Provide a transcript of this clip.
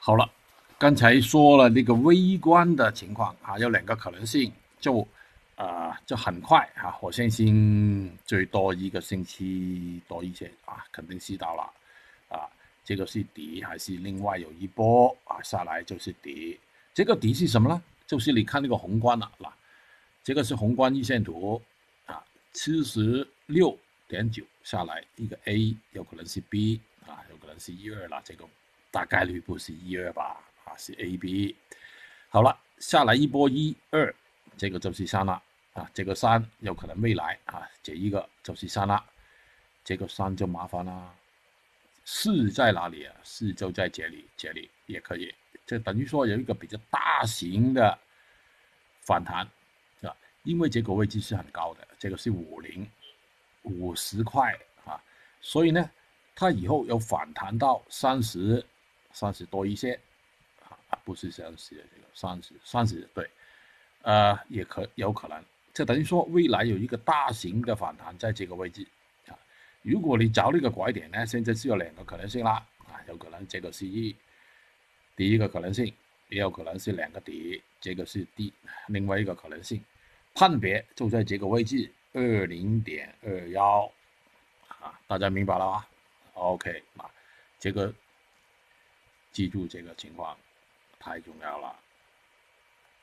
好了，刚才说了那个微观的情况啊，有两个可能性，就啊就很快啊，我相信最多一个星期多一些啊，肯定是到了啊，这个是底还是另外有一波啊下来就是底，这个底是什么呢？就是你看那个宏观了，那这个是宏观日线图啊，七十六点九下来一个 A，有可能是 B 啊，有可能是一二了，这个。大概率不是一二吧，啊是 A B，好了，下来一波一二，这个就是三了啊，这个三有可能未来啊，这一个就是三了，这个三就麻烦了，四在哪里啊？四就在这里，这里也可以，这等于说有一个比较大型的反弹，是吧？因为这个位置是很高的，这个是五零五十块啊，所以呢，它以后有反弹到三十。三十多一些，啊，不是三十这个三十三十对，呃，也可有可能，这等于说未来有一个大型的反弹在这个位置啊。如果你找那个拐点呢，现在是有两个可能性啦，啊，有可能这个是一第一个可能性，也有可能是两个底，这个是第另外一个可能性，判别就在这个位置二零点二幺，啊，大家明白了啊？OK 啊，这个。记住这个情况，太重要了。